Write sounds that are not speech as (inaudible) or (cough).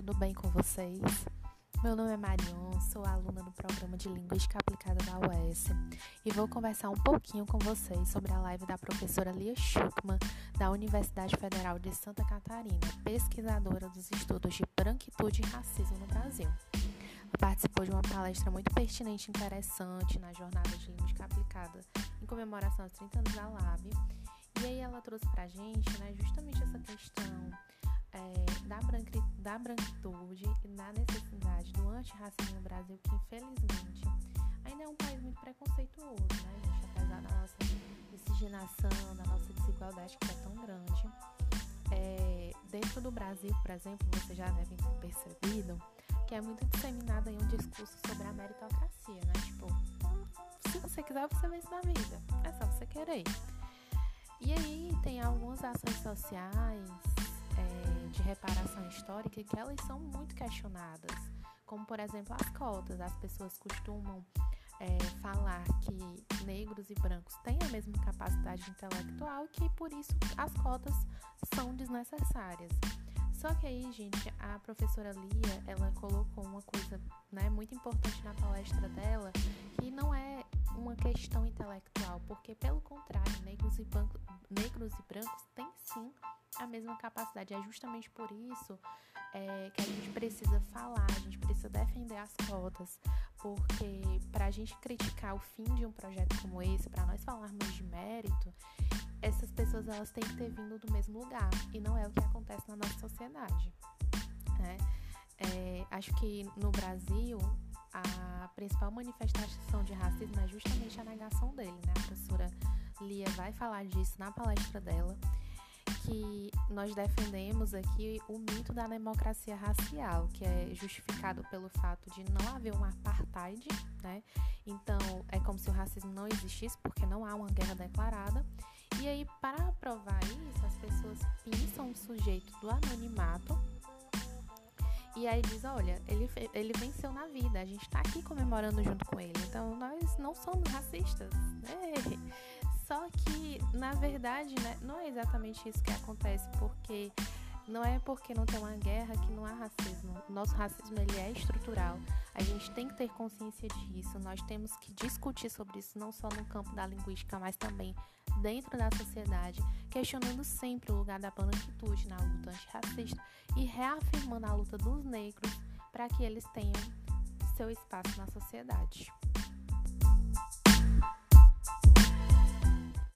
tudo bem com vocês? Meu nome é Marion, sou aluna do programa de Linguística Aplicada da UES e vou conversar um pouquinho com vocês sobre a live da professora Lia Schuckman, da Universidade Federal de Santa Catarina, pesquisadora dos estudos de branquitude e racismo no Brasil. Participou de uma palestra muito pertinente e interessante na jornada de Linguística Aplicada em comemoração aos 30 anos da LAB. E aí ela trouxe pra gente né, justamente essa questão é, da, branqui, da branquitude e da necessidade do antirracismo no Brasil, que infelizmente ainda é um país muito preconceituoso, né, gente? Apesar da nossa miscigenação, da nossa desigualdade que é tão grande. É, dentro do Brasil, por exemplo, vocês já devem ter percebido que é muito disseminado aí um discurso sobre a meritocracia, né? Tipo, se você quiser, você vence na vida. É só você querer. E aí tem algumas ações sociais de reparação histórica que elas são muito questionadas, como por exemplo as cotas. As pessoas costumam é, falar que negros e brancos têm a mesma capacidade intelectual e que por isso as cotas são desnecessárias. Só que aí, gente, a professora Lia, ela colocou uma coisa né, muito importante na palestra dela, que não é uma questão intelectual, porque pelo contrário, negros e, negros e brancos têm sim a mesma capacidade. É justamente por isso é, que a gente precisa falar, a gente precisa defender as cotas, porque para a gente criticar o fim de um projeto como esse, para nós falarmos de mérito, essas pessoas elas têm que ter vindo do mesmo lugar e não é o que acontece na nossa sociedade. Né? É, acho que no Brasil a principal manifestação de racismo é justamente a negação dele, né? A professora Lia vai falar disso na palestra dela que nós defendemos aqui o mito da democracia racial, que é justificado pelo fato de não haver um apartheid, né? Então, é como se o racismo não existisse, porque não há uma guerra declarada. E aí, para provar isso, as pessoas pensam o sujeito do anonimato e aí diz, olha, ele, ele venceu na vida, a gente está aqui comemorando junto com ele. Então nós não somos racistas. Né? (laughs) Só que, na verdade, né, não é exatamente isso que acontece, porque não é porque não tem uma guerra que não há racismo. Nosso racismo ele é estrutural. A gente tem que ter consciência disso. Nós temos que discutir sobre isso não só no campo da linguística, mas também dentro da sociedade, questionando sempre o lugar da branquitude na luta antirracista e reafirmando a luta dos negros para que eles tenham seu espaço na sociedade.